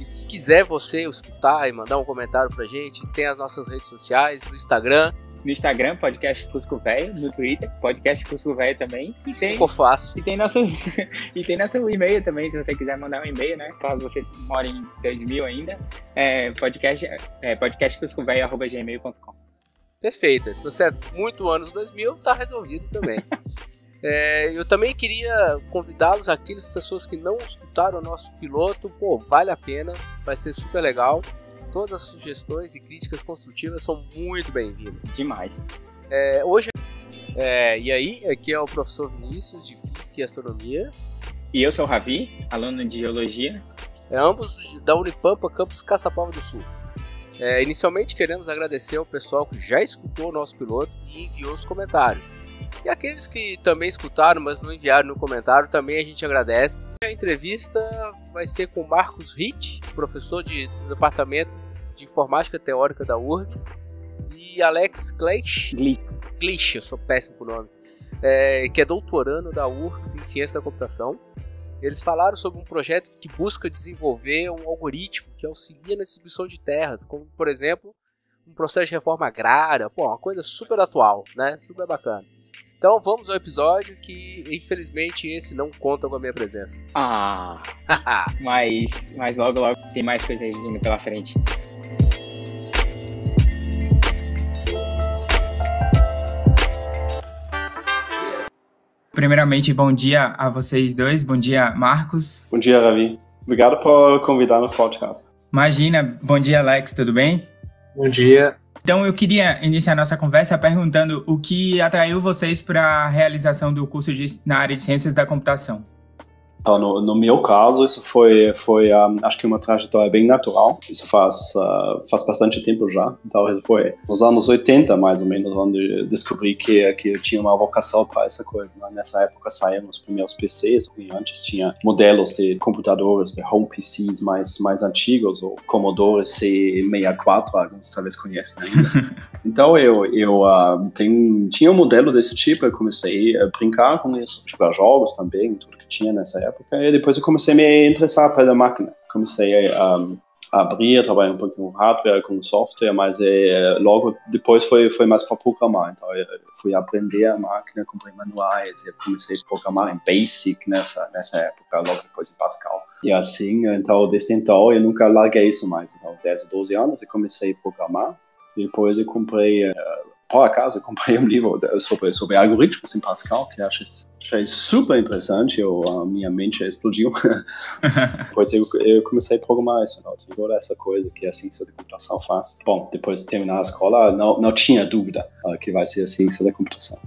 E se quiser você escutar e mandar um comentário pra gente, tem as nossas redes sociais, no Instagram. No Instagram, podcast Cusco Velho, no Twitter, podcast Cusco Velho também. E tem, Ficou fácil. e tem nosso e tem nosso e-mail também, se você quiser mandar um e-mail, né? Caso você mora em 2000 ainda, é podcast é podcastcuscovelho@gmail.com. Perfeita. Se você é muito anos 2000, tá resolvido também. É, eu também queria convidá-los, aquelas pessoas que não escutaram o nosso piloto, pô, vale a pena, vai ser super legal. Todas as sugestões e críticas construtivas são muito bem-vindas. Demais. É, hoje, é, e aí, aqui é o professor Vinícius de Física e Astronomia, E eu sou o Ravi, aluno de Geologia. é, ambos da Unipampa, campus Caçapava do Sul. É, inicialmente queremos agradecer ao pessoal que já escutou o nosso piloto e enviou os comentários. E aqueles que também escutaram, mas não enviaram no comentário, também a gente agradece. A entrevista vai ser com Marcos Ritt, professor de, do Departamento de Informática Teórica da URGS, e Alex Gleich, Gli. Gleich, eu sou péssimo por nomes, é, que é doutorando da URGS em Ciência da Computação. Eles falaram sobre um projeto que busca desenvolver um algoritmo que auxilia na distribuição de terras, como, por exemplo, um processo de reforma agrária, pô, uma coisa super atual, né? Super bacana. Então vamos ao episódio que, infelizmente, esse não conta com a minha presença. Ah, mas, mas logo, logo tem mais coisa aí vindo pela frente. Primeiramente, bom dia a vocês dois. Bom dia, Marcos. Bom dia, Ravi. Obrigado por convidar no podcast. Imagina, bom dia, Alex, tudo bem? Bom dia. Então, eu queria iniciar nossa conversa perguntando o que atraiu vocês para a realização do curso de- na área de Ciências da Computação. Então, no, no meu caso, isso foi, foi um, acho que uma trajetória bem natural. Isso faz, uh, faz bastante tempo já. Então, isso foi nos anos 80, mais ou menos, onde eu descobri que, que eu tinha uma vocação para essa coisa. né? Nessa época saíram os primeiros PCs, e antes tinha modelos de computadores, de home PCs mais, mais antigos, o Commodore C64, alguns talvez conhecem ainda. Então eu, eu uh, tem, tinha um modelo desse tipo, eu comecei a brincar com isso, jogar jogos também, tudo tinha nessa época, e depois eu comecei a me interessar pela máquina. Comecei a, a abrir, trabalhar um pouco com hardware, com software, mas é, logo depois foi, foi mais para programar. Então eu fui aprender a máquina, comprei manuais, e comecei a programar em Basic nessa, nessa época, logo depois em Pascal. E assim, então desde então eu nunca larguei isso mais. Então, 10 ou 12 anos eu comecei a programar. Depois eu comprei, uh, por acaso, eu comprei um livro sobre, sobre algoritmos em Pascal, que eu achei, achei super interessante, eu, a minha mente explodiu. depois eu, eu, comecei a programar isso, não, agora essa coisa que a ciência da computação faz. Bom, depois de terminar a escola, não, não tinha dúvida uh, que vai ser a ciência da computação.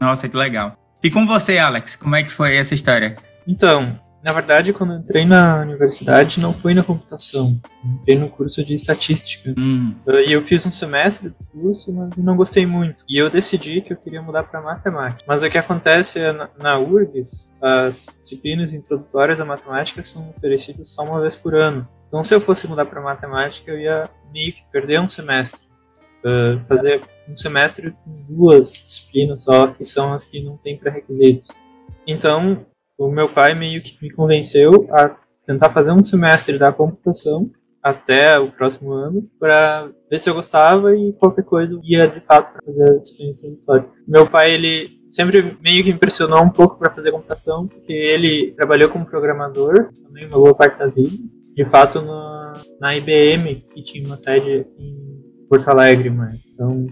Nossa, que legal. E com você, Alex, como é que foi essa história? Então, na verdade, quando eu entrei na universidade, não foi na computação. Entrei no curso de estatística. Hum, E eu fiz um semestre do curso, mas não gostei muito. E eu decidi que eu queria mudar para matemática. Mas o que acontece é, na, na URGS, as disciplinas introdutórias à matemática são oferecidas só uma vez por ano. Então, se eu fosse mudar para matemática, eu ia meio que perder um semestre. Uh, fazer um semestre com duas disciplinas só, que são as que não têm pré-requisitos. Então, o meu pai meio que me convenceu a tentar fazer um semestre da computação até o próximo ano para ver se eu gostava e qualquer coisa ia de fato para fazer a disciplina introdutória. Meu pai ele sempre meio que impressionou um pouco para fazer computação porque ele trabalhou como programador também uma boa parte da vida. De fato na, na IBM que tinha uma sede aqui em Porto Alegre, mas então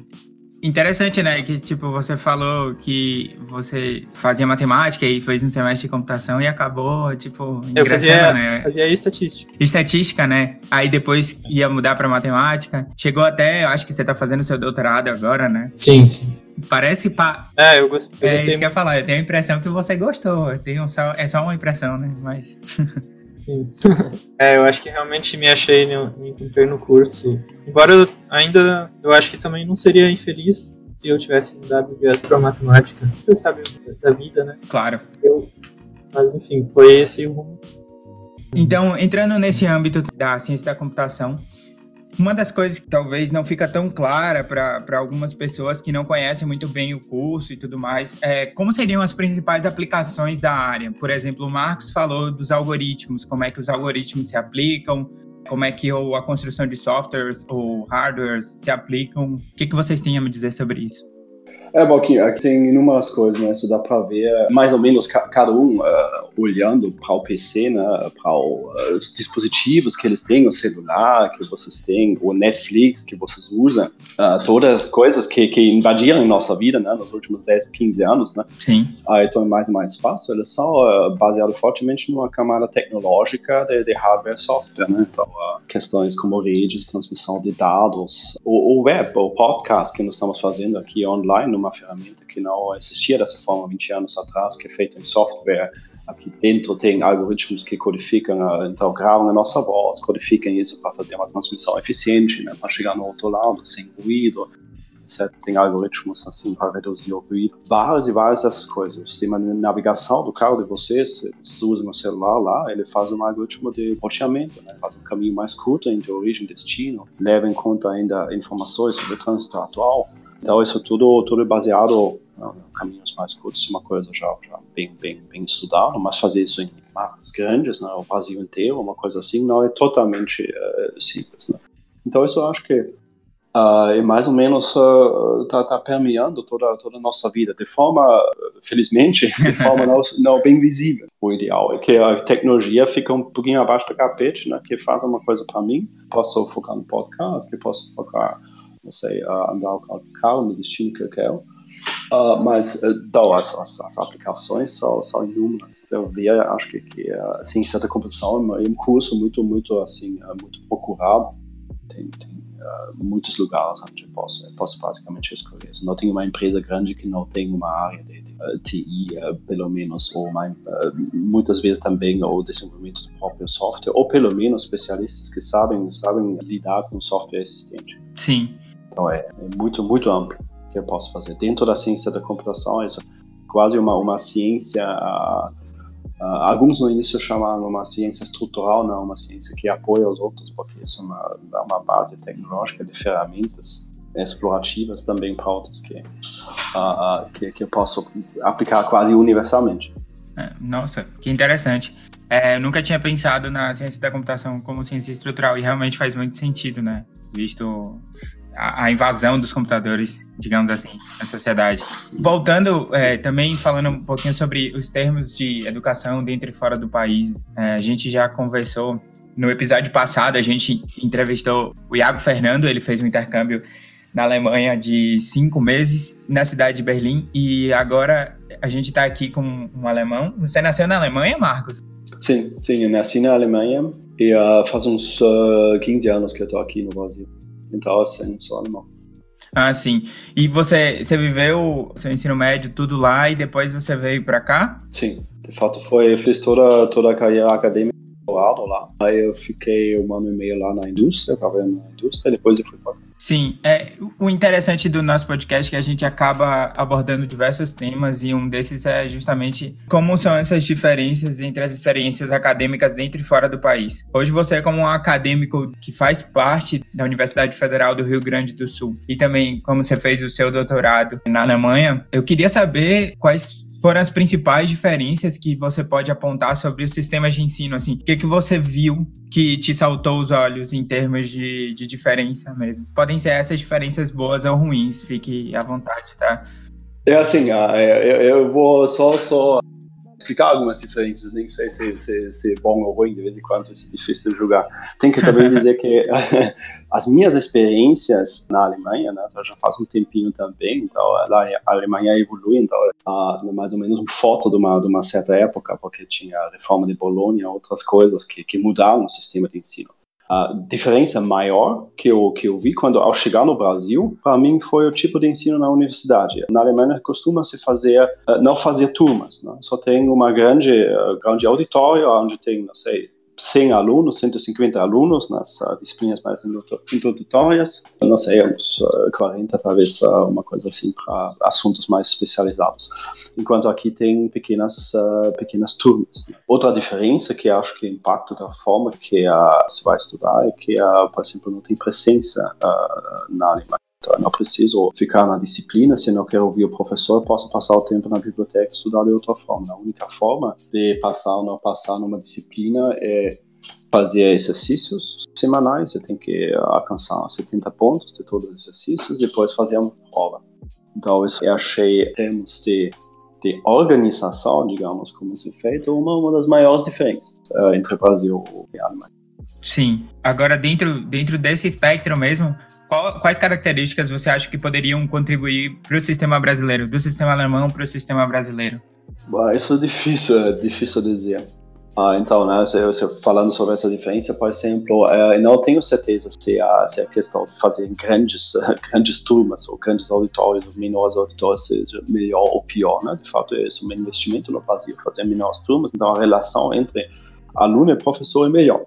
Interessante, né? Que tipo, você falou que você fazia matemática e fez um semestre de computação e acabou, tipo, eu fazia, né? fazia estatística. Estatística, né? Aí depois ia mudar pra matemática. Chegou até, eu acho que você tá fazendo seu doutorado agora, né? Sim, sim. Parece que. Pa... É, eu, É gostei isso que eu ia falar. Eu tenho a impressão que você gostou. Eu tenho só... É só uma impressão, né? Mas. Sim. é, eu acho que realmente me achei, me encontrei no curso. Embora eu ainda, eu acho que também não seria infeliz se eu tivesse mudado direto para matemática. Você sabe da vida, né? Claro. Eu, mas enfim, foi esse o rumo. Então, entrando nesse âmbito da ciência da computação, uma das coisas que talvez não fica tão clara para algumas pessoas que não conhecem muito bem o curso e tudo mais é como seriam as principais aplicações da área. Por exemplo, o Marcos falou dos algoritmos, como é que os algoritmos se aplicam, como é que a construção de softwares ou hardwares se aplicam. O que, que vocês têm a me dizer sobre isso? É, bom, aqui, tem inúmeras coisas, né? Isso dá para ver mais ou menos cada um uh, olhando para o PC, né? Para uh, os dispositivos que eles têm, o celular que vocês têm, o Netflix que vocês usam, uh, todas as coisas que, que invadiram nossa vida, né? Nos últimos 10, 15 anos, né? Sim. Uh, então é mais e mais fácil. Eles são uh, baseados fortemente numa camada tecnológica de, de hardware e software, né? Então, questões como redes, transmissão de dados, o, o web, o podcast que nós estamos fazendo aqui online, uma ferramenta que não existia dessa forma 20 anos atrás, que é feita em software. Aqui dentro tem algoritmos que codificam, então gravam a nossa voz, codificam isso para fazer uma transmissão eficiente, né, para chegar no outro lado sem ruído. Tem algoritmos assim para reduzir o ruído. Várias e várias dessas coisas. O sistema de navegação do carro de vocês, vocês usam o celular lá, ele faz um algoritmo de roteamento, né? faz um caminho mais curto entre origem e destino, leva em conta ainda informações sobre o trânsito atual então, isso tudo, tudo baseado em caminhos mais curtos, uma coisa já, já bem, bem, bem estudada, mas fazer isso em mapas grandes, né, o Brasil inteiro, uma coisa assim, não é totalmente uh, simples. Né? Então, isso eu acho que uh, é mais ou menos está uh, tá, permeando toda, toda a nossa vida, de forma, felizmente, de forma não, não bem visível. O ideal é que a tecnologia fique um pouquinho abaixo do capete, né, que faz uma coisa para mim, posso focar no podcast, que posso focar não sei, uh, andar o carro no destino que eu quero. Uh, mas então, as, as, as, aplicações são, são inúmeras. Eu vejo, acho que, que assim, certa competição é um curso muito, muito, assim, muito procurado. Tem, tem uh, muitos lugares onde eu posso, eu posso basicamente escolher. Se não tem uma empresa grande que não tem uma área de, de uh, TI, pelo menos, ou uma, muitas vezes também o desenvolvimento do próprio software, ou pelo menos especialistas que sabem, sabem lidar com software existente. Sim. Então é, é muito, muito amplo que eu posso fazer. Dentro da ciência da computação, é quase uma, uma ciência. Uh, uh, alguns no início chamavam uma ciência estrutural, não uma ciência que apoia os outros, porque isso é uma, uma base tecnológica de ferramentas explorativas também para outros que, que, que eu posso aplicar quase universalmente. É, nossa, que interessante. É, nunca tinha pensado na ciência da computação como ciência estrutural e realmente faz muito sentido, né? Visto a, a, invasão dos computadores, digamos assim, na sociedade. Voltando, é, também falando um pouquinho sobre os termos de educação dentro e fora do país, é, a gente já conversou no episódio passado, a gente entrevistou o Iago Fernando, ele fez um intercâmbio na Alemanha de cinco meses, na cidade de Berlim, e agora a gente está aqui com um alemão. Você nasceu na Alemanha, Marcos? Sim, sim, eu nasci na Alemanha e uh, faz uns uh, 15 anos que eu estou aqui no Brasil. Então, assim, sou alemão. Ah, sim. E você, você viveu seu ensino médio tudo lá e depois você veio para cá? Sim. De fato, foi, eu fiz toda, toda a carreira acadêmica lá. Aí eu fiquei um ano e meio lá na indústria, trabalhando na indústria, e depois eu fui para Sim, é, o interessante do nosso podcast é que a gente acaba abordando diversos temas e um desses é justamente como são essas diferenças entre as experiências acadêmicas dentro e fora do país. Hoje você, como um acadêmico que faz parte da Universidade Federal do Rio Grande do Sul e também como você fez o seu doutorado na Alemanha, eu queria saber quais foram as principais diferenças que você pode apontar sobre os sistemas de ensino? Assim, o que, que você viu que te saltou os olhos em termos de, de diferença mesmo? Podem ser essas diferenças boas ou ruins, fique à vontade, tá? É assim, ah, é, eu vou só, só explicar algumas diferenças, nem sei se, se, se é bom ou ruim, de vez em quando é difícil julgar. Tem que também dizer que as minhas experiências na Alemanha, né, já faz um tempinho também, então lá a Alemanha evolui, então uh, mais ou menos uma foto de uma, de uma certa época, porque tinha a reforma de Bolonha, outras coisas que, que mudaram o sistema de ensino. A diferença maior que eu, que eu vi quando, ao chegar no Brasil, para mim foi o tipo de ensino na universidade. Na Alemanha costuma se fazer, uh, não fazer turmas, né? só tem uma grande, uh, grande auditório onde tem, não sei, 100 alunos, 150 alunos nas uh, disciplinas mais introdutórias, sei, uns uh, 40 talvez, uh, uma coisa assim, para assuntos mais especializados. Enquanto aqui tem pequenas, pequenas turmas. Outra diferença que acho que impacta da forma que se vai estudar é que, por exemplo, não tem presença na Alemanha. Então, eu não preciso ficar na disciplina, se não quero ouvir o professor, eu posso passar o tempo na biblioteca e estudar de outra forma. A única forma de passar ou não passar numa disciplina é fazer exercícios semanais, você tem que alcançar 70 pontos de todos os exercícios depois fazer uma prova. Então, isso eu achei, em termos de, de organização, digamos, como isso é feito, uma, uma das maiores diferenças uh, entre Brasil e Alemanha. Sim. Agora, dentro, dentro desse espectro mesmo, qual, quais características você acha que poderiam contribuir para o sistema brasileiro, do sistema alemão para o sistema brasileiro? Isso é difícil, é difícil dizer. Ah, então, né, falando sobre essa diferença, por exemplo, é, não tenho certeza se a, se a questão de fazer grandes, grandes turmas ou grandes auditórios ou menores auditórios seja melhor ou pior, né? De fato, é isso um investimento no Brasil, fazer menores turmas, então a relação entre aluno e professor é melhor.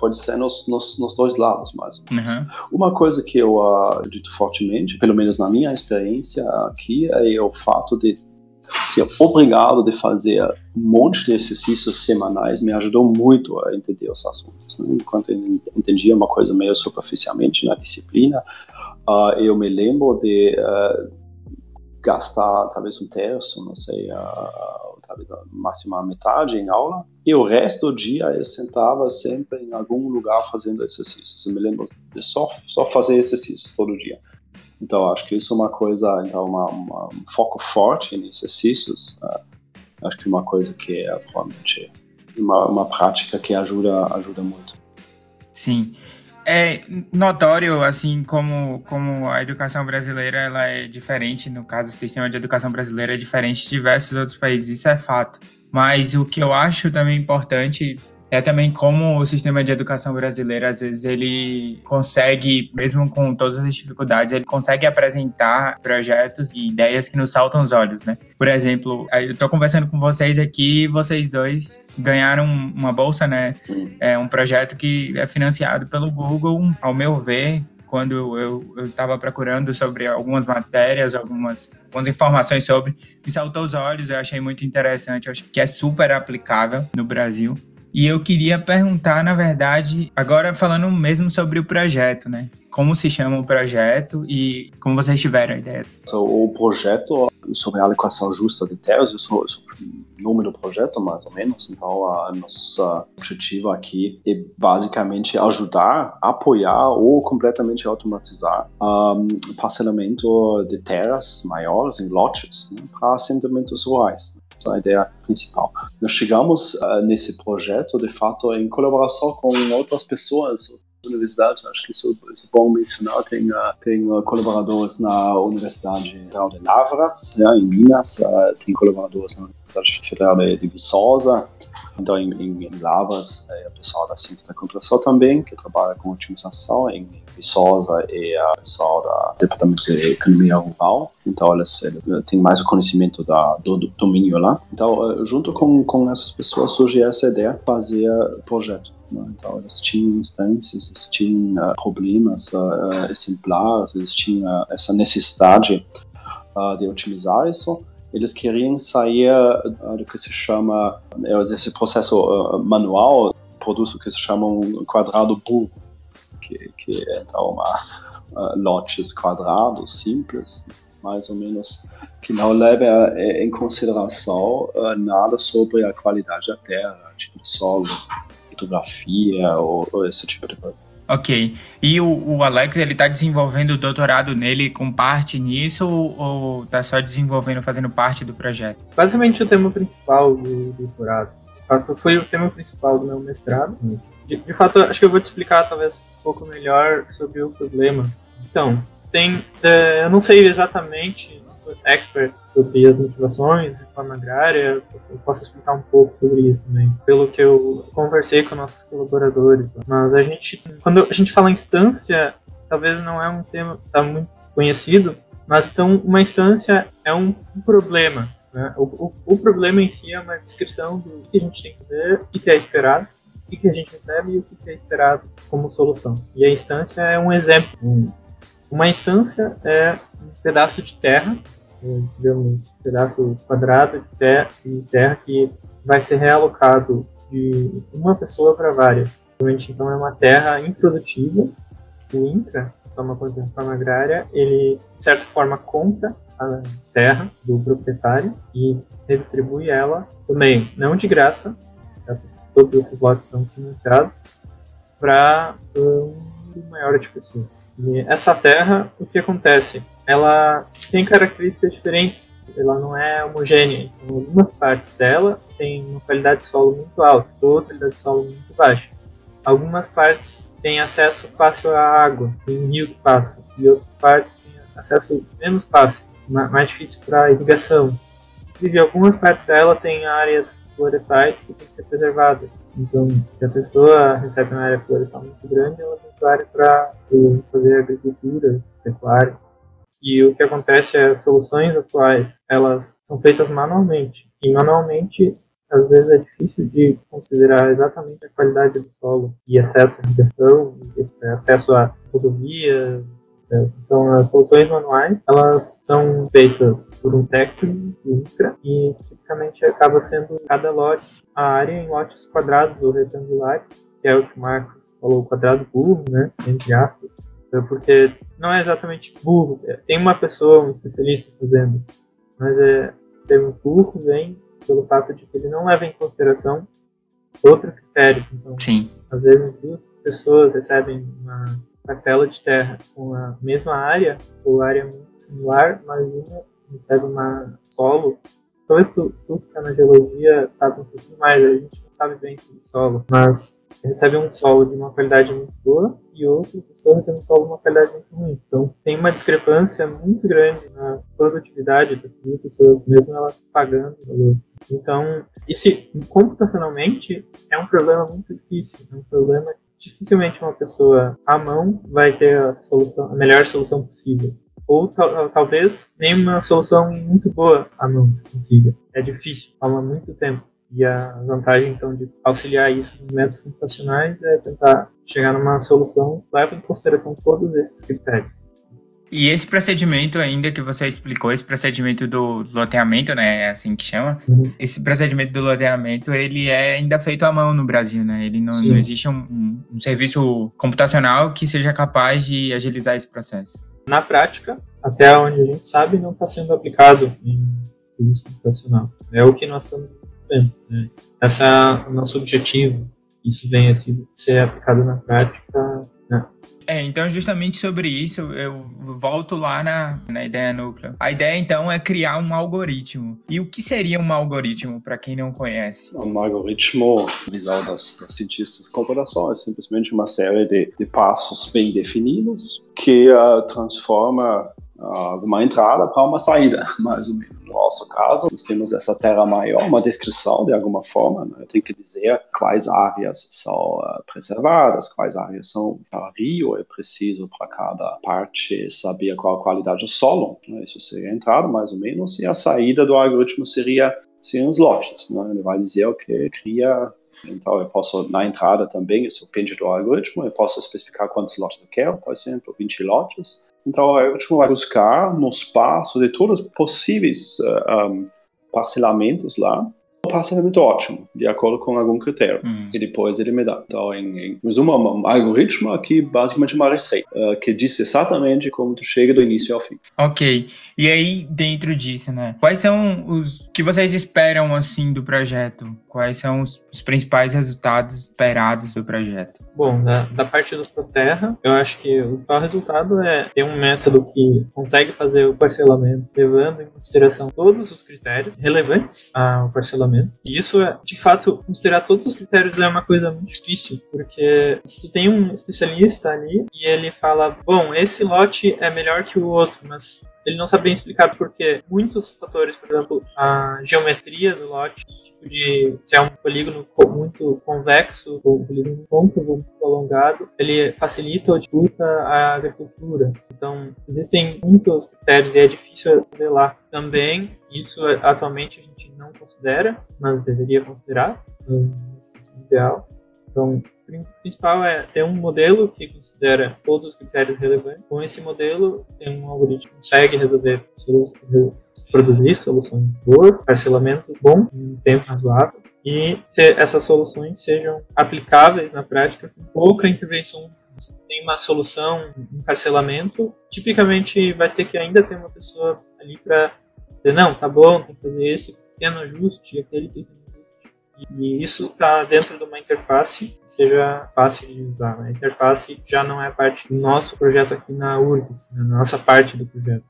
Pode ser nos, nos, nos dois lados, mais ou menos. Uhum. Uma coisa que eu acredito fortemente, pelo menos na minha experiência aqui, é o fato de ser obrigado de fazer um monte de exercícios semanais me ajudou muito a entender os assuntos. Né? Enquanto eu entendia uma coisa meio superficialmente na disciplina, uh, eu me lembro de uh, gastar talvez um terço, não sei, uh, talvez a máxima metade em aula, e o resto do dia eu sentava sempre em algum lugar fazendo exercícios. Eu me lembro de só, só fazer exercícios todo dia. Então, acho que isso é uma coisa, então, uma, uma, um foco forte em exercícios. Uh, acho que é uma coisa que é provavelmente uma, uma prática que ajuda, ajuda muito. Sim. É notório, assim, como, como a educação brasileira ela é diferente, no caso, o sistema de educação brasileiro é diferente de diversos outros países, isso é fato. Mas o que eu acho também importante é também como o sistema de educação brasileiro, às vezes, ele consegue, mesmo com todas as dificuldades, ele consegue apresentar projetos e ideias que nos saltam os olhos, né? Por exemplo, eu estou conversando com vocês aqui, vocês dois ganharam uma bolsa, né? É um projeto que é financiado pelo Google, ao meu ver, quando eu estava procurando sobre algumas matérias, algumas, algumas informações sobre, me saltou os olhos, eu achei muito interessante, eu acho que é super aplicável no Brasil. E eu queria perguntar, na verdade, agora falando mesmo sobre o projeto, né? Como se chama o projeto e como vocês tiveram a ideia? O projeto sobre a alocação justa de terras, o nome do projeto, mais ou menos. Então, a nossa objetivo aqui é basicamente ajudar, apoiar ou completamente automatizar um, parcelamento de terras maiores em lotes né, para assentamentos rurais a ideia principal. Nós chegamos uh, nesse projeto, de fato, em colaboração com outras pessoas, universidades, acho que isso, é bom mencionar, tem, uh, tem uh, colaboradores na Universidade Federal de Lavras, né, em Minas, tem colaboradores na Universidade Federal de Viçosa, então em, em, em Lavras é o pessoal da Ciência da Computação também, que trabalha com otimização em Viçosa e a pessoal do Departamento de Economia Rural, então eles, têm mais conhecimento da, do, do domínio lá. Então, junto com, com essas pessoas surgiu essa ideia de fazer projeto. Né? Então, eles tinham instâncias, eles tinham uh, problemas uh, exemplares, eles tinham essa necessidade de utilizar isso. Eles queriam sair do que se chama, esse processo manual, produz o que se chama um quadrado burro, que, que é então uma, lotes quadrados simples, mais ou menos, que não leva em consideração nada sobre a qualidade da terra, tipo solo, fotografia ou, ou esse tipo de coisa. Ok. E o, o, Alex, ele tá desenvolvendo o doutorado nele com parte nisso ou, ou tá só desenvolvendo, fazendo parte do projeto? Basicamente o tema principal do, doutorado. De fato, foi o tema principal do meu mestrado. De, de fato, acho que eu vou te explicar talvez um pouco melhor sobre o problema. Então, tem, é, eu não sei exatamente, expert sobre as motivações, reforma agrária, eu posso explicar um pouco sobre isso também, pelo que eu conversei com nossos colaboradores. Mas a gente, quando a gente fala instância, talvez não é um tema tá muito conhecido, mas então uma instância é um problema. Né? O, o, o, problema em si é uma descrição do que a gente tem que fazer, o que é esperado, o que a gente recebe e o que é esperado como solução. E a instância é um exemplo. Uma instância é um pedaço de terra digamos, um pedaço quadrado de terra, de terra que vai ser realocado de uma pessoa para várias. Realmente, então, é uma terra improdutiva. O INCRA, que é uma forma agrária, ele, de certa forma, compra a terra do proprietário e redistribui ela também, não de graça, essas, todos esses lotes são financiados para um maior de pessoas. Essa terra, o que acontece? Ela tem características diferentes, ela não é homogênea. Então, algumas partes dela têm uma qualidade de solo muito alta, outra qualidade de solo muito baixa. Algumas partes têm acesso fácil à água, tem um rio que passa, e outras partes têm acesso menos fácil, mais difícil para irrigação. E algumas partes dela têm áreas florestais que têm que ser preservadas. Então, se a pessoa recebe uma área florestal muito grande, ela tem área para fazer agricultura, pecuária. E o que acontece é as soluções atuais, elas são feitas manualmente. E manualmente às vezes é difícil de considerar exatamente a qualidade do solo e acesso à irrigação, acesso a rodovia. Então, as soluções manuais, elas são feitas por um técnico, infra, e tipicamente acaba sendo cada lote, a área em lotes quadrados ou retangulares, que é o que o Marcos falou, quadrado burro, né, entre aspas, porque não é exatamente burro, tem uma pessoa, um especialista fazendo, mas é, o termo burro vem pelo fato de que ele não leva em consideração outros critérios. Então, Sim. às vezes duas pessoas recebem uma parcela de terra com a mesma área, ou área muito similar, mas uma recebe uma solo. Talvez tu, tu que está na geologia sabe um pouquinho mais, a gente não sabe bem sobre solo, mas recebe um solo de uma qualidade muito boa e outra pessoa recebe um solo de uma qualidade muito ruim. Então tem uma discrepância muito grande na produtividade dessas duas pessoas, mesmo elas pagando o valor. Então, esse computacionalmente é um problema muito difícil, é um problema dificilmente uma pessoa à mão vai ter a solução, a melhor solução possível ou talvez nenhuma solução muito boa à mão se consiga. É difícil, toma muito tempo. E a vantagem, então, de auxiliar isso com métodos computacionais é tentar chegar numa solução que leva em consideração todos esses critérios. E esse procedimento ainda que você explicou, esse procedimento do loteamento, né, é assim que chama, uhum. esse procedimento do loteamento, ele é ainda feito à mão no Brasil, né, ele não, não existe um, um, um, serviço computacional que seja capaz de agilizar esse processo. Na prática, até onde a gente sabe, não está sendo aplicado em serviço computacional. É o que nós estamos vendo. Né? Esse é o nosso objetivo. Isso vem a ser aplicado na prática é, então justamente sobre isso eu volto lá na, na ideia núcleo. A ideia então é criar um algoritmo. E o que seria um algoritmo para quem não conhece? Um algoritmo, visão das, das cientistas de computação, é simplesmente uma série de, de passos bem definidos que uh, transforma alguma entrada para uma saída, mais ou menos. No nosso caso, nós temos essa terra maior, uma descrição de alguma forma, né? tenho que dizer quais áreas são uh, preservadas, quais áreas são para rio, é preciso para cada parte saber qual a qualidade do solo, né? isso seria a entrada, mais ou menos, e a saída do algoritmo seria seriam os lotes, né? ele vai dizer o que cria então, eu posso, na entrada também, isso depende do algoritmo, eu posso especificar quantos lotes eu quero, por exemplo, 20 lotes. Então, o algoritmo vai buscar no espaço de todos os possíveis uh, eh, um, parcelamentos lá um parcelamento ótimo, de acordo com algum critério. Hum. E depois ele me dá. Então, em, em resumo, um algoritmo aqui, basicamente uma receita, uh, que diz exatamente como tu chega do início ao fim. Ok. E aí, dentro disso, né? Quais são os que vocês esperam, assim, do projeto? Quais são os, os principais resultados esperados do projeto? Bom, da, da parte do Proterra, eu acho que o principal resultado é ter um método que consegue fazer o parcelamento, levando em consideração todos os critérios relevantes ao parcelamento. E isso é, de fato, considerar todos os critérios é uma coisa muito difícil, porque se tu tem um especialista ali e ele fala, bom, esse lote é melhor que o outro, mas ele não sabe bem explicar porque muitos fatores, por exemplo, a geometria do lote, tipo de se é um polígono muito convexo ou um polígono côncavo muito alongado, ele facilita ou dificulta a agricultura. Então, existem muitos critérios e é difícil lá Também, isso atualmente a gente não considera, mas deveria considerar, na situação ideal. Então, o principal é ter um modelo que considera todos os critérios relevantes. Com esse modelo, tem um algoritmo que consegue resolver, produzir soluções boas, parcelamentos bons, em um tempo razoável, e se essas soluções sejam aplicáveis na prática com pouca intervenção se tem uma solução, um parcelamento, tipicamente vai ter que ainda ter uma pessoa ali para dizer, não, tá bom, tem que fazer esse pequeno ajuste, aquele pequeno E isso está dentro de uma interface que seja fácil de usar. Né? A interface já não é parte do nosso projeto aqui na URGS, né? na nossa parte do projeto.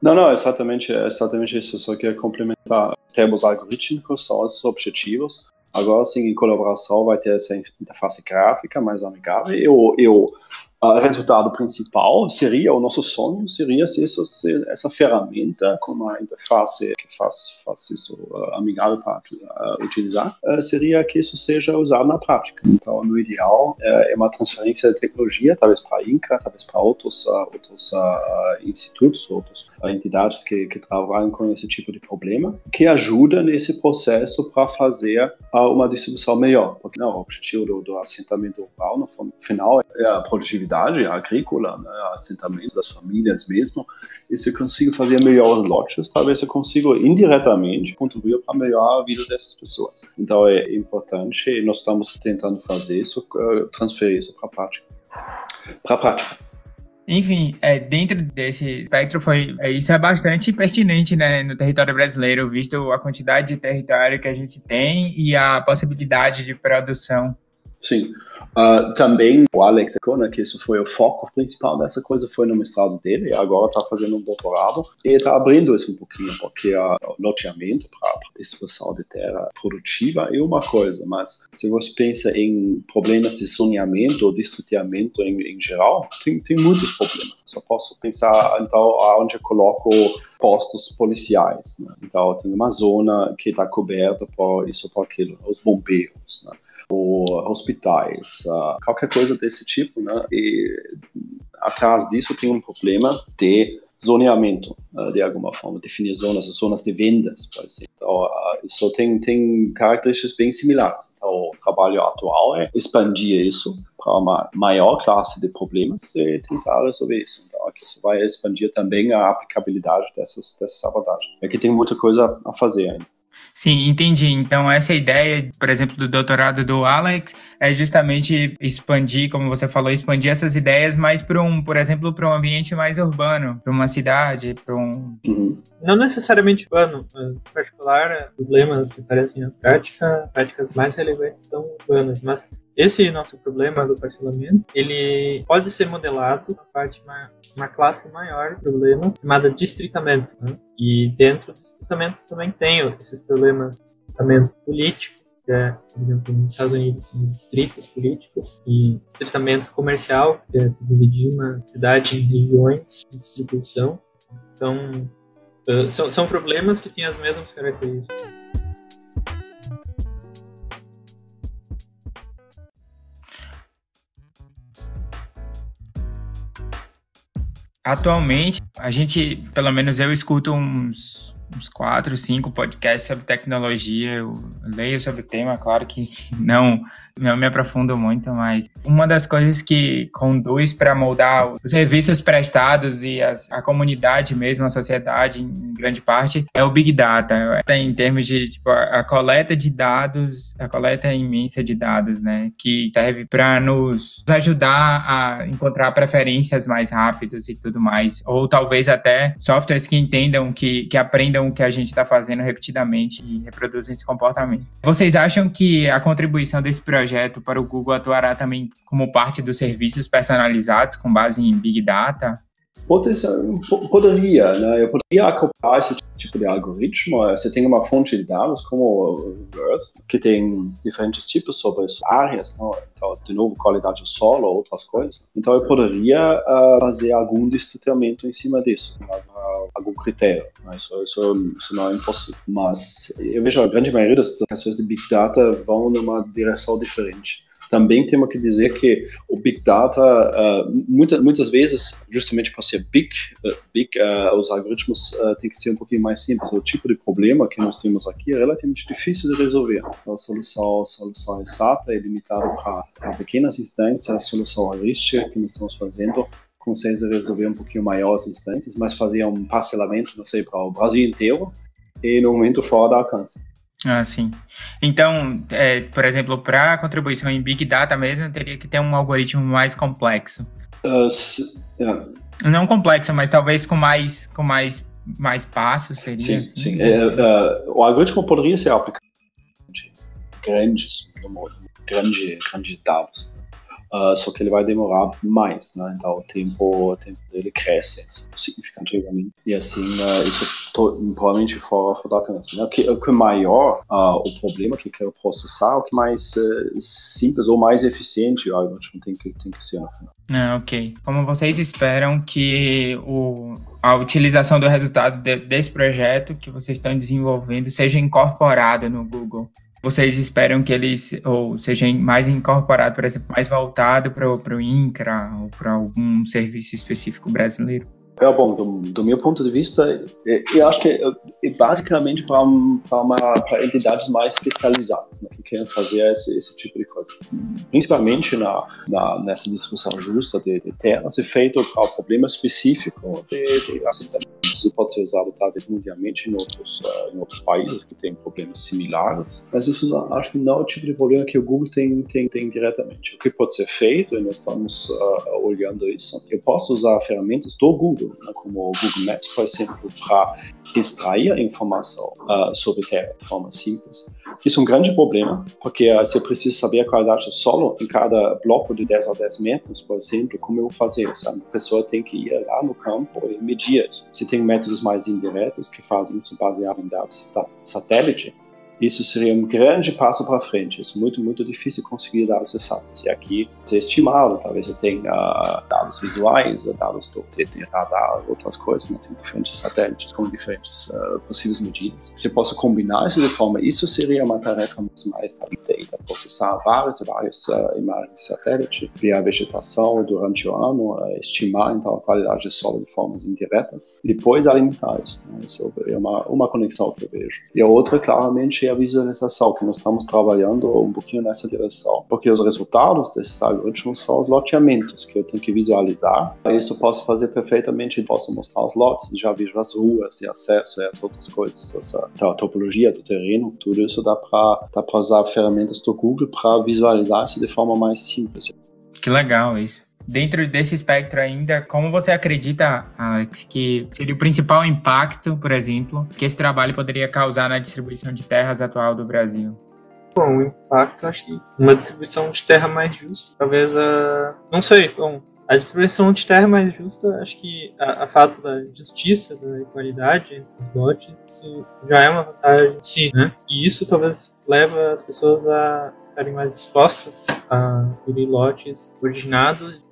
Não, não, exatamente, exatamente isso. Só queria complementar. Termos algorítmicos são os objetivos. Agora, sim, em colaboração, vai ter essa interface gráfica mais amigável. Eu, eu o resultado principal seria, o nosso sonho seria se isso, se essa ferramenta com uma interface que faz, faz isso uh, amigável para uh, utilizar, uh, seria que isso seja usado na prática. Então, no ideal, é uma transferência de tecnologia, talvez para a INCA, talvez para outros, outros institutos, outras entidades que, que trabalham com esse tipo de problema, que ajuda nesse processo para fazer uma distribuição melhor. Porque não, o objetivo do, do assentamento rural, no final, é a produtividade atividade agrícola, né, assentamento das famílias mesmo, e se eu consigo fazer melhores lotes, talvez eu consiga indiretamente contribuir para melhorar a vida dessas pessoas. Então é importante e nós estamos tentando fazer isso, eh, transferir isso para a prática. Para a prática. Enfim, é, dentro desse espectro, foi, é, isso é bastante pertinente né, no território brasileiro, visto a quantidade de território que a gente tem e a possibilidade de produção. Sim. Uh, também o Alex Econa, que isso foi o foco principal dessa coisa, foi no mestrado dele, agora está fazendo um doutorado, e está abrindo isso um pouquinho, porque uh, o loteamento para distribuição de terra produtiva é uma coisa, mas se você pensa em problemas de zoneamento ou distritiamento em, em geral, tem, tem muitos problemas. Só posso pensar, então, aonde eu coloco postos policiais. Né? Então, tem uma zona que está coberta por isso por aquilo, os bombeiros. Né? Ou hospitais, uh, qualquer coisa desse tipo, né? E atrás disso tem um problema de zoneamento, uh, de alguma forma, definir zonas, zonas de vendas, por exemplo. Então, isso tem, tem características bem similares. Então, o trabalho atual é expandir isso para uma maior classe de problemas e tentar resolver isso. Então, aqui isso vai expandir também a aplicabilidade dessas, dessas abordagens. Aqui tem muita coisa a fazer ainda. Sim, entendi. Então, essa ideia, por exemplo, do doutorado do Alex é justamente expandir, como você falou, expandir essas ideias mais para um, por exemplo, para um ambiente mais urbano, para uma cidade, para um. Uhum. Não necessariamente urbano, em particular, problemas que aparecem na prática, práticas mais relevantes são urbanas, mas esse nosso problema do parcelamento, ele pode ser modelado na parte uma, uma classe maior de problemas chamada distritamento. Né? E dentro do distritamento também tem esses problemas de distritamento político, que é, por exemplo, nos Estados Unidos são os distritos políticos, e distritamento comercial, que é dividir uma cidade em regiões de distribuição. Então, são, são problemas que têm as mesmas características. Atualmente, a gente, pelo menos eu escuto uns uns quatro, cinco podcasts sobre tecnologia. Eu leio sobre o tema, claro que não, não me aprofundo muito, mas uma das coisas que conduz para moldar os serviços prestados e as, a comunidade mesmo, a sociedade, em grande parte, é o Big Data. Em termos de tipo, a, coleta de dados, a coleta imensa de dados, né? Que serve para nos ajudar a encontrar preferências mais rápidas e tudo mais. Ou talvez até softwares que entendam, que, que aprendam aprendam o que a gente está fazendo repetidamente e reproduzem esse comportamento. Vocês acham que a contribuição desse projeto para o Google atuará também como parte dos serviços personalizados com base em Big Data? Poderia, né? Eu poderia acoplar esse tipo de algoritmo. Você tem uma fonte de dados como o Earth, que tem diferentes tipos sobre as áreas? Então, de novo, qualidade do solo, outras coisas. Então, eu poderia uh, fazer algum distanciamento em cima disso, algum critério. Né? Isso, isso, isso, não é impossível. Mas eu vejo a grande maioria das aplicações de Big Data vão numa direção diferente também temos que dizer que o Big Data, uh, muita, muitas vezes, justamente para ser big, uh, big uh, os algoritmos uh, têm que ser um pouquinho mais simples. O tipo de problema que nós temos aqui é relativamente difícil de resolver. A solução, a solução exata é limitada para pequenas instâncias, a solução heurística que nós estamos fazendo consegue resolver um pouquinho maiores instâncias, mas fazer um parcelamento, não sei, para o Brasil inteiro e no momento fora da alcance. Ah, sim. Então, é, por exemplo, para contribuição em Big Data mesmo, teria que ter um algoritmo mais complexo. Uh, se, yeah. Não complexo, mas talvez com mais, com mais, mais passos, seria? Sim, assim? sim. É, uh, o algoritmo poderia ser aplicado grandes, número grande, grande de dados. Uh, só que ele vai demorar mais, né? Então o tempo, o tempo dele cresce significativamente. E assim, uh, isso provavelmente fora da alcance. Né? O, que, o que maior uh, o problema que eu quero processar, o que mais simples ou mais eficiente, acho que tem que, tem que ser. Ah, ok. Como vocês esperam que o, a utilização do resultado de, desse projeto que vocês estão desenvolvendo seja incorporada no Google? Vocês esperam que eles ou seja mais incorporado, por exemplo, mais voltado para o INCRA ou para algum serviço específico brasileiro? É bom, do, do, meu ponto de vista, é, eu acho que é, é basicamente para entidades mais especializadas, né, que querem fazer esse, esse, tipo de coisa. Principalmente na, na nessa distribuição justa de, de terras, é feito para problema específico de, de. Isso pode ser usado talvez mundialmente em outros, uh, em outros países que têm problemas similares, mas isso não, acho que não é o tipo de problema que o Google tem, tem, tem diretamente. O que pode ser feito, e nós estamos uh, olhando isso, eu posso usar ferramentas do Google né, como o Google Maps, por exemplo, para extrair informação uh, sobre terra de forma simples. Isso é um grande problema, porque você precisa saber a qualidade do solo em cada bloco de 10 a 10 metros, por exemplo, como eu vou fazer isso? A pessoa tem que ir lá no campo e medir isso. Tem métodos mais indiretos que fazem isso baseado em dados satélite, isso seria um grande passo para frente. É muito, muito difícil conseguir dados exatos. E aqui, é estimado, talvez você tenha dados visuais, dados do TT radar, outras coisas, né? tem diferentes satélites com diferentes uh, possíveis medidas. Você possa combinar isso de forma, isso seria uma tarefa mais, Data, processar várias, várias uh, imagens de satélite, ver a vegetação durante o ano, uh, estimar então a qualidade de solo de formas indiretas, e depois alimentar isso. Né? Isso é uma, uma conexão que eu vejo. E a outra, claramente, a visualização, que nós estamos trabalhando um pouquinho nessa direção, porque os resultados desses algoritmos são os loteamentos que eu tenho que visualizar. Isso eu posso fazer perfeitamente, posso mostrar os lotes, já vejo as ruas de acesso e as outras coisas, essa a topologia do terreno, tudo isso dá para usar ferramentas do Google para visualizar isso de forma mais simples. Que legal isso dentro desse espectro ainda, como você acredita, Alex, que seria o principal impacto, por exemplo, que esse trabalho poderia causar na distribuição de terras atual do Brasil? Bom, o impacto, acho que uma distribuição de terra mais justa, talvez a. Não sei, bom, a distribuição de terra mais justa, acho que a, a fato da justiça, da equalidade entre os lotes, já é uma vantagem em si, né? E isso talvez leva as pessoas a estarem mais dispostas a adquirir lotes originados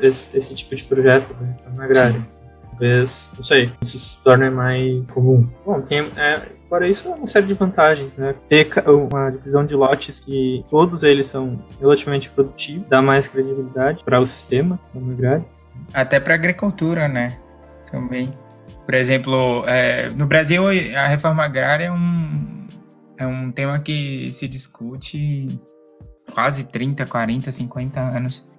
esse, esse tipo de projeto né, na agrária. Talvez, não sei, isso se torne mais comum. Bom, tem, é, fora isso, é uma série de vantagens, né? Ter uma divisão de lotes que todos eles são relativamente produtivos, dá mais credibilidade para o sistema agrário. Até para a agricultura, né? Também. Por exemplo, é, no Brasil, a reforma agrária é um, é um tema que se discute quase 30, 40, 50 anos.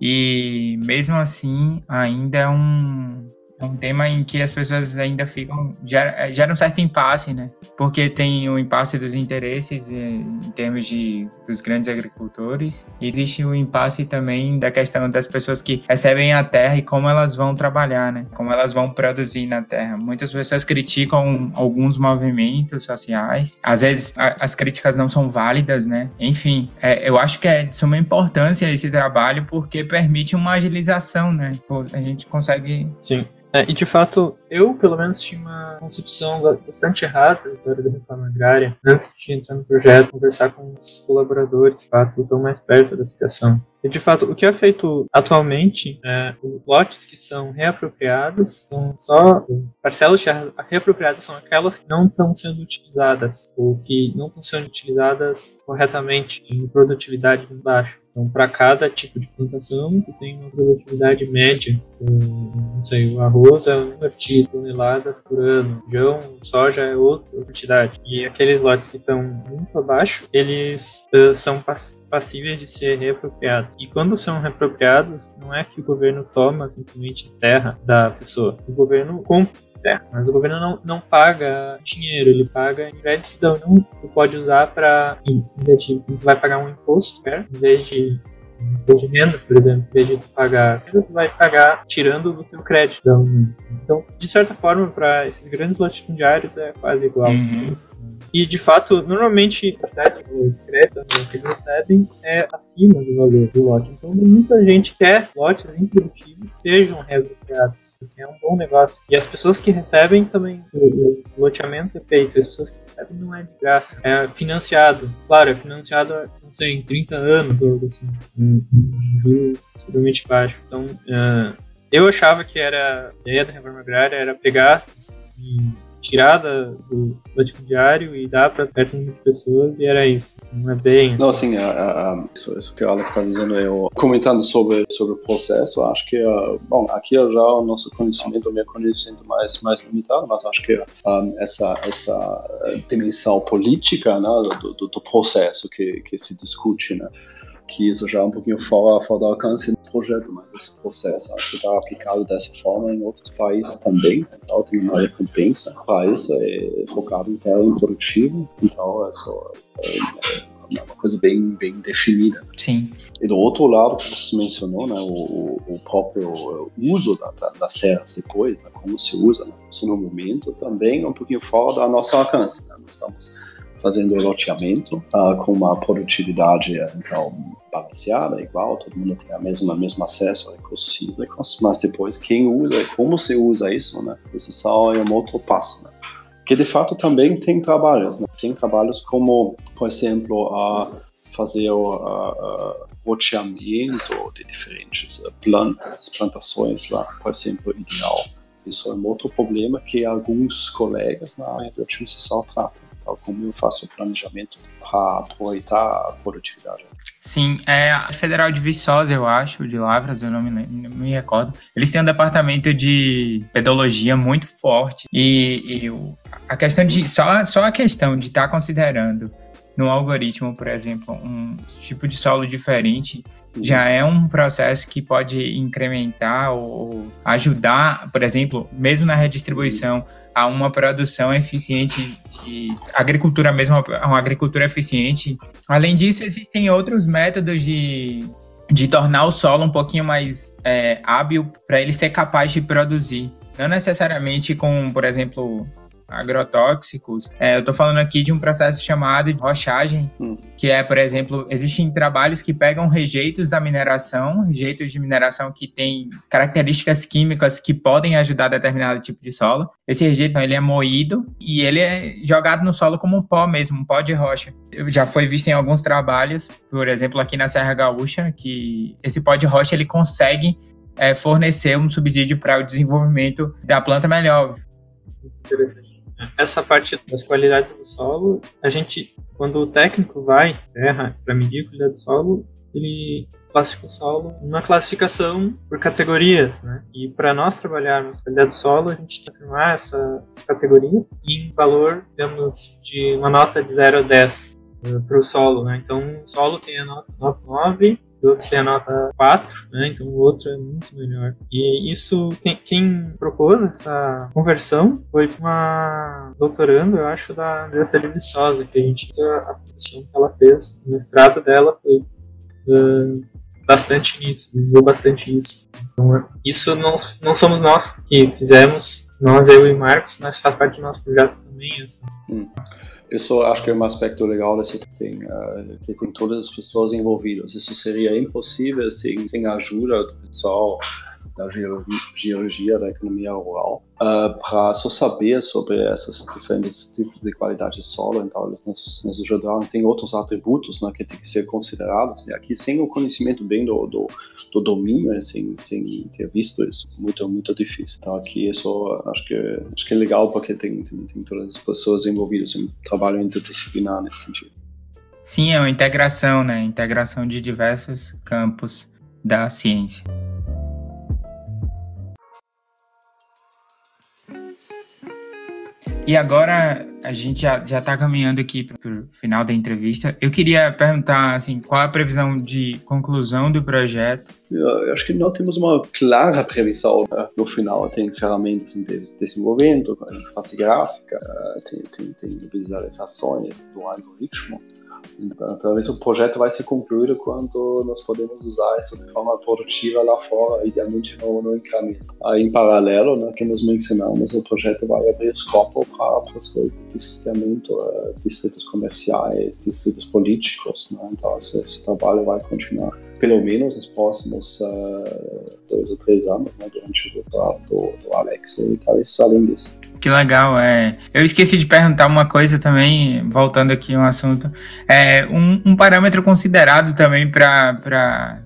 E mesmo assim, ainda é um, é um tema em que as pessoas ainda ficam. Gera, gera um certo impasse, né? Porque tem o impasse dos interesses eh, em termos de, dos grandes agricultores, e existe o impasse também da questão das pessoas que recebem a terra e como elas vão trabalhar, né? Como elas vão produzir na terra. Muitas pessoas criticam alguns movimentos sociais, às vezes a, as críticas não são válidas, né? Enfim, é, eu acho que é de suma importância esse trabalho porque permite uma agilização, né? A gente consegue. Sim é, e de fato, eu pelo menos tinha uma concepção bastante errada da da reforma agrária antes de entrar no projeto, conversar com os colaboradores, de fato, estão mais perto da situação. E de fato, o que é feito atualmente, é, lotes que são reapropriados são só parcelas reapropriadas são aquelas que não estão sendo utilizadas ou que não estão sendo utilizadas corretamente em produtividade baixa. Então, para cada tipo de plantação, tu tem uma produtividade média. não sei, o arroz é um de toneladas por ano, feijão, soja é outra quantidade. E aqueles lotes que estão muito abaixo, eles uh, são passíveis de ser reapropriados. E quando são reapropriados, não é que o governo toma simplesmente terra da pessoa. O governo compra terra, mas o governo não, não paga dinheiro, ele paga em vez de União, tu pode usar para vai pagar um imposto, né? em vez de de renda, por exemplo, em vez de pagar, tu vai pagar tirando do teu crédito da União. Então, de certa forma, para esses grandes latifundiários é quase igual. Uhum. E de fato, normalmente a quantidade de crédito que eles recebem é acima do valor do lote. Então muita gente quer lotes improdutivos sejam reapropriados, porque é um bom negócio. E as pessoas que recebem também, o, loteamento é feito, as pessoas que recebem não é de graça, é financiado. Claro, é financiado, não sei, em 30 anos, algo assim, um juro extremamente baixo. Então, uh, eu achava que era a ideia da reforma agrária era pegar e tirar do latifundiário e dar para perto de pessoas e era isso. Não é bem. Não, assim, a, a, isso, isso, que o Alex está dizendo, eu comentando sobre, sobre o processo, acho que, uh, bom, aqui já o nosso conhecimento, o meu conhecimento mais, mais limitado, mas acho que um, essa, essa dimensão política né, do, do, do processo que, que se discute, né, que isso já é um pouquinho fora, fora do alcance do projeto, mas esse processo acho que está aplicado dessa forma em outros países também. Então tem uma recompensa para isso, é focado em terra improdutivo, então é, só, é, é uma coisa bem, bem definida. Sim. E do outro lado, que você mencionou, né, o, o próprio uso da, das terras depois, né, como se usa né, no momento, também é um pouquinho fora do nosso alcance. Né? Nós estamos fazendo loteamento uh, com uma produtividade então, balanceada, igual, todo mundo tem a mesma mesmo acesso a recursos hídricos, mas depois quem usa, como se usa isso, né? Isso só é um outro passo, né? Que de fato também tem trabalhos, né? Tem trabalhos como, por exemplo, a fazer o loteamento de diferentes plantas, plantações lá, por exemplo, ideal. Isso é um outro problema que alguns colegas na área de otimização tratam tal como eu faço o planejamento para aproveitar a produtividade. Sim, é a Federal de Viçosa, eu acho, de Lavras, eu não me, não me recordo. Eles têm um departamento de pedologia muito forte e, e a questão de só, só a questão de estar tá considerando no algoritmo, por exemplo, um tipo de solo diferente já é um processo que pode incrementar ou ajudar, por exemplo, mesmo na redistribuição, a uma produção eficiente de agricultura mesmo, uma agricultura eficiente. Além disso, existem outros métodos de, de tornar o solo um pouquinho mais é, hábil para ele ser capaz de produzir. Não necessariamente com, por exemplo, agrotóxicos. É, eu estou falando aqui de um processo chamado de rochagem, hum. que é, por exemplo, existem trabalhos que pegam rejeitos da mineração, rejeitos de mineração que têm características químicas que podem ajudar determinado tipo de solo. Esse rejeito ele é moído e ele é jogado no solo como um pó mesmo, um pó de rocha. Já foi visto em alguns trabalhos, por exemplo, aqui na Serra Gaúcha, que esse pó de rocha ele consegue é, fornecer um subsídio para o desenvolvimento da planta melhor. Interessante essa parte das qualidades do solo, a gente, quando o técnico vai terra para medir a qualidade do solo, ele classifica o solo numa classificação por categorias, né? E para nós trabalharmos qualidade do solo, a gente tem que transformar essas categorias em valor, digamos, de uma nota de 0 a 10 uh, para o solo, né? Então, o solo tem a nota 9, o outro a nota 4, né? Então o outro é muito melhor. E isso, quem, quem propôs essa conversão foi uma doutorando, eu acho, da Andressa Viçosa, que a gente a profissão que ela fez. O mestrado dela foi uh, bastante nisso, usou bastante isso. Então, isso não, não somos nós que fizemos, nós, eu e Marcos, mas faz parte do nosso projeto também. Assim. Hum. Isso acho que é um aspecto legal desse que tem, uh, que tem todas as pessoas envolvidas. Isso seria impossível sem, sem a ajuda do pessoal da geologia, da economia rural, uh, ah, para só saber sobre esses diferentes tipos de qualidade de solo. Então, eles nos, nos ajudaram. Tem outros atributos né, que tem que ser considerados. E aqui, sem o conhecimento bem do, do, do domínio, né, sem, sem ter visto isso, muito, muito difícil. Então, aqui, isso acho que, acho que é legal porque tem, tem, tem todas as pessoas envolvidas em um trabalho interdisciplinar nesse sentido. Sim, é uma integração, né? Integração de diversos campos da ciência. E agora a gente já, já tá caminhando aqui para o final da entrevista. Eu queria perguntar, assim, qual a previsão de conclusão do projeto? Eu acho que não temos uma clara previsão. Né? No final tem ferramentas de desenvolvimento, faz gráfica, tem, tem, tem do algoritmo Então, talvez o projeto vai se concluir quando nós podemos usar isso de forma produtiva lá fora, idealmente no, no. Aí, em paralelo, né, que nós mencionamos, o projeto vai abrir escopo para as coisas de distanciamento, uh, distritos comerciais, distritos políticos. Né? Então, esse, esse, trabalho vai continuar pelo menos nos próximos uh, dois ou três anos, né, durante o doutorado do, do Alex e talvez além disso. Que legal, é. Eu esqueci de perguntar uma coisa também, voltando aqui um assunto. É, um, um parâmetro considerado também para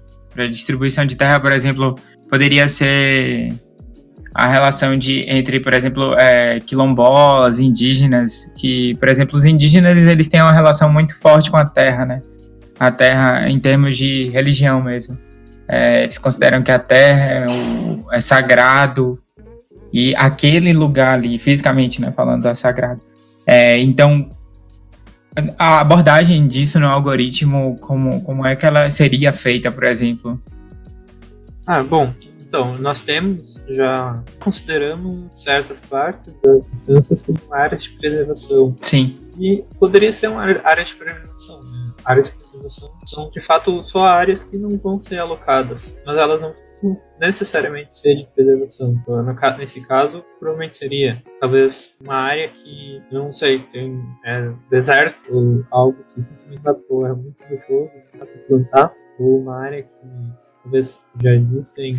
distribuição de terra, por exemplo, poderia ser a relação de entre, por exemplo, é, quilombolas, indígenas, que, por exemplo, os indígenas eles têm uma relação muito forte com a terra, né? A terra em termos de religião mesmo. É, eles consideram que a terra é, o, é sagrado, e aquele lugar ali, fisicamente, né, falando da sagrado. É, então, a abordagem disso no algoritmo, como, como é que ela seria feita, por exemplo? Ah, bom, então, nós temos, já consideramos certas partes das instâncias como áreas de preservação. Sim. E poderia ser uma área de preservação, né? Áreas de preservação são de fato só áreas que não vão ser alocadas, mas elas não precisam necessariamente ser de preservação. Então, nesse caso, provavelmente seria talvez uma área que, não sei, tem é, deserto ou algo que simplesmente dá é muito rochoso, dá para plantar, ou uma área que talvez já existem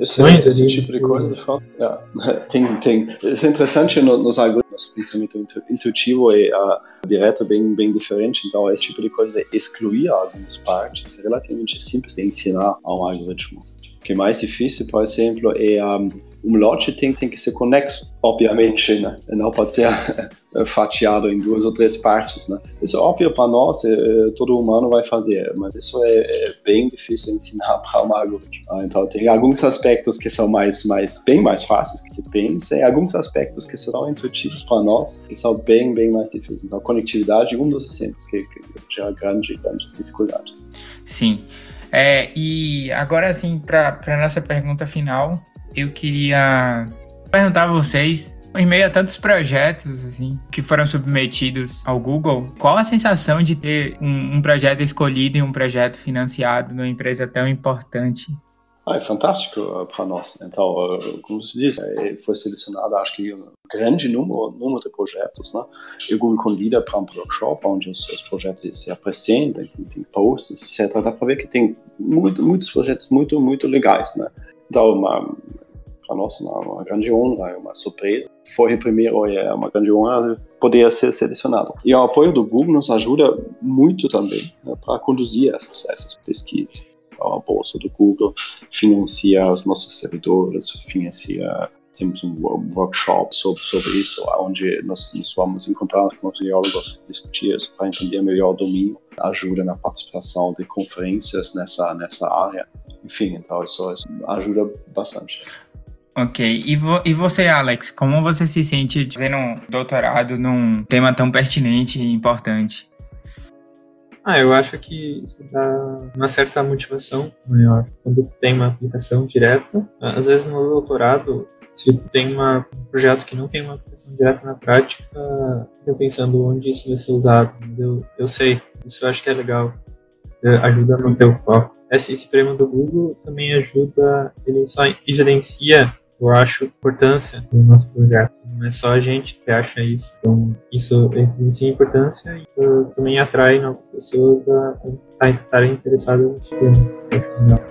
esse, esse tipo de coisa, de fato, é, tem, tem. Isso é interessante no, nos algoritmos, pensamento intuitivo e uh, direto bem, bem diferente. Então, esse tipo de coisa de excluir algumas partes é relativamente simples de ensinar a um algoritmo. O que é mais difícil, por exemplo, é um, um lote tem, que ser conexo, obviamente, né? Não pode ser fatiado em duas ou três partes, né? Isso é óbvio para nós, é, é, todo humano vai fazer, mas isso é, é bem difícil ensinar para um algoritmo. Ah, então, tem alguns aspectos que são mais, mais, bem mais fáceis que se pensa e alguns aspectos que serão intuitivos para nós que são bem, bem mais difíceis. Então, conectividade é um dos exemplos que, que gera grande, grandes dificuldades. Sim. É, e agora, assim, para a nossa pergunta final, eu queria perguntar a vocês, em meio a tantos projetos assim que foram submetidos ao Google, qual a sensação de ter um, um projeto escolhido e um projeto financiado numa empresa tão importante? Ah, é fantástico uh, para nós. Então, uh, como se diz, é, foi selecionado, acho que um grande número, número de projetos. Né? O Google convida para um workshop onde os, os projetos se apresentam, tem, tem posts, etc. Dá para ver que tem muito, muitos projetos muito, muito legais. Né? Então, para nós, uma, uma grande honra, uma surpresa. Foi primeiro, é uma grande honra poder ser selecionado. E o apoio do Google nos ajuda muito também né, para conduzir essas, essas pesquisas. Então, a bolsa do Google financia os nossos servidores, financia temos um workshop sobre, sobre isso, onde nós, vamos encontrar com os biólogos, discutir isso para entender melhor o domínio, ajuda na participação de conferências nessa, nessa área. Enfim, então isso, isso ajuda bastante. Ok, e, vo e você, Alex, como você se sente fazendo um doutorado num tema tão pertinente e importante? Ah, eu acho que isso dá uma certa motivação maior quando tem uma aplicação direta. Às vezes no doutorado, se tem uma, um projeto que não tem uma aplicação direta na prática, eu pensando onde isso vai ser usado. Eu, eu sei, isso eu acho que é legal. Ajuda a manter o foco. Esse, esse prêmio do Google também ajuda, ele só evidencia eu acho importância do nosso projeto. Não é só a gente que acha isso. Então, isso evidencia importância e uh, também atrai novas pessoas a estarem interessadas nesse tema. Eu acho legal.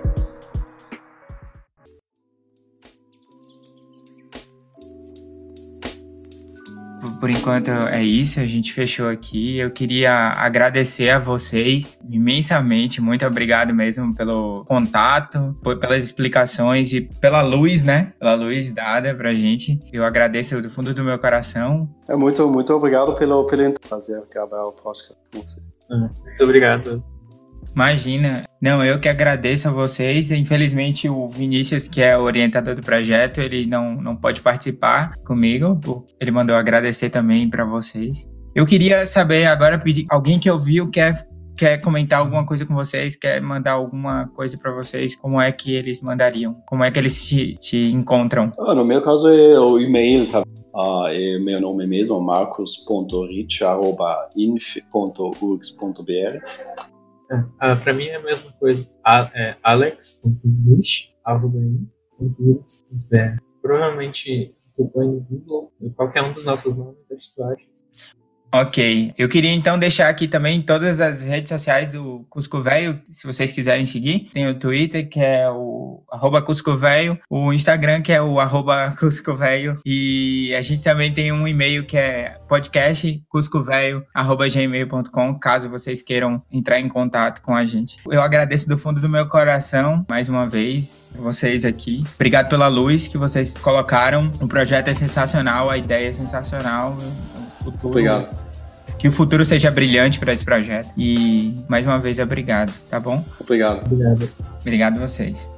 Por enquanto é isso, a gente fechou aqui. Eu queria agradecer a vocês imensamente, muito obrigado mesmo pelo contato, pelas explicações e pela luz, né? Pela luz dada pra gente. Eu agradeço do fundo do meu coração. É muito, muito obrigado pelo, pelo gravar o podcast. Muito obrigado. Imagina. Não, eu que agradeço a vocês. Infelizmente, o Vinícius, que é o orientador do projeto, ele não, não pode participar comigo. Ele mandou agradecer também para vocês. Eu queria saber agora, pedir alguém que ouviu quer quer comentar alguma coisa com vocês, quer mandar alguma coisa para vocês, como é que eles mandariam? Como é que eles te, te encontram? Ah, no meu caso é o e-mail, tá? Uh, e meu nome mesmo, marcos.rich.inf.urgs.br. É, uh, Para mim é a mesma coisa. é alex.rich.urgs.br. Provavelmente, se tu põe no Google, qualquer um dos nossos nomes, acho que tu. Ok. Eu queria então deixar aqui também todas as redes sociais do Cusco Velho, se vocês quiserem seguir. Tem o Twitter, que é o arroba Cusco Velho, o Instagram, que é o arroba Cusco Velho, e a gente também tem um e-mail que é podcast cuscovelho.gmail.com, caso vocês queiram entrar em contato com a gente. Eu agradeço do fundo do meu coração, mais uma vez, vocês aqui. Obrigado pela luz que vocês colocaram. O projeto é sensacional, a ideia é sensacional. Futuro Obrigado que o futuro seja brilhante para esse projeto. E mais uma vez, obrigado, tá bom? Obrigado. Obrigado. Obrigado a vocês.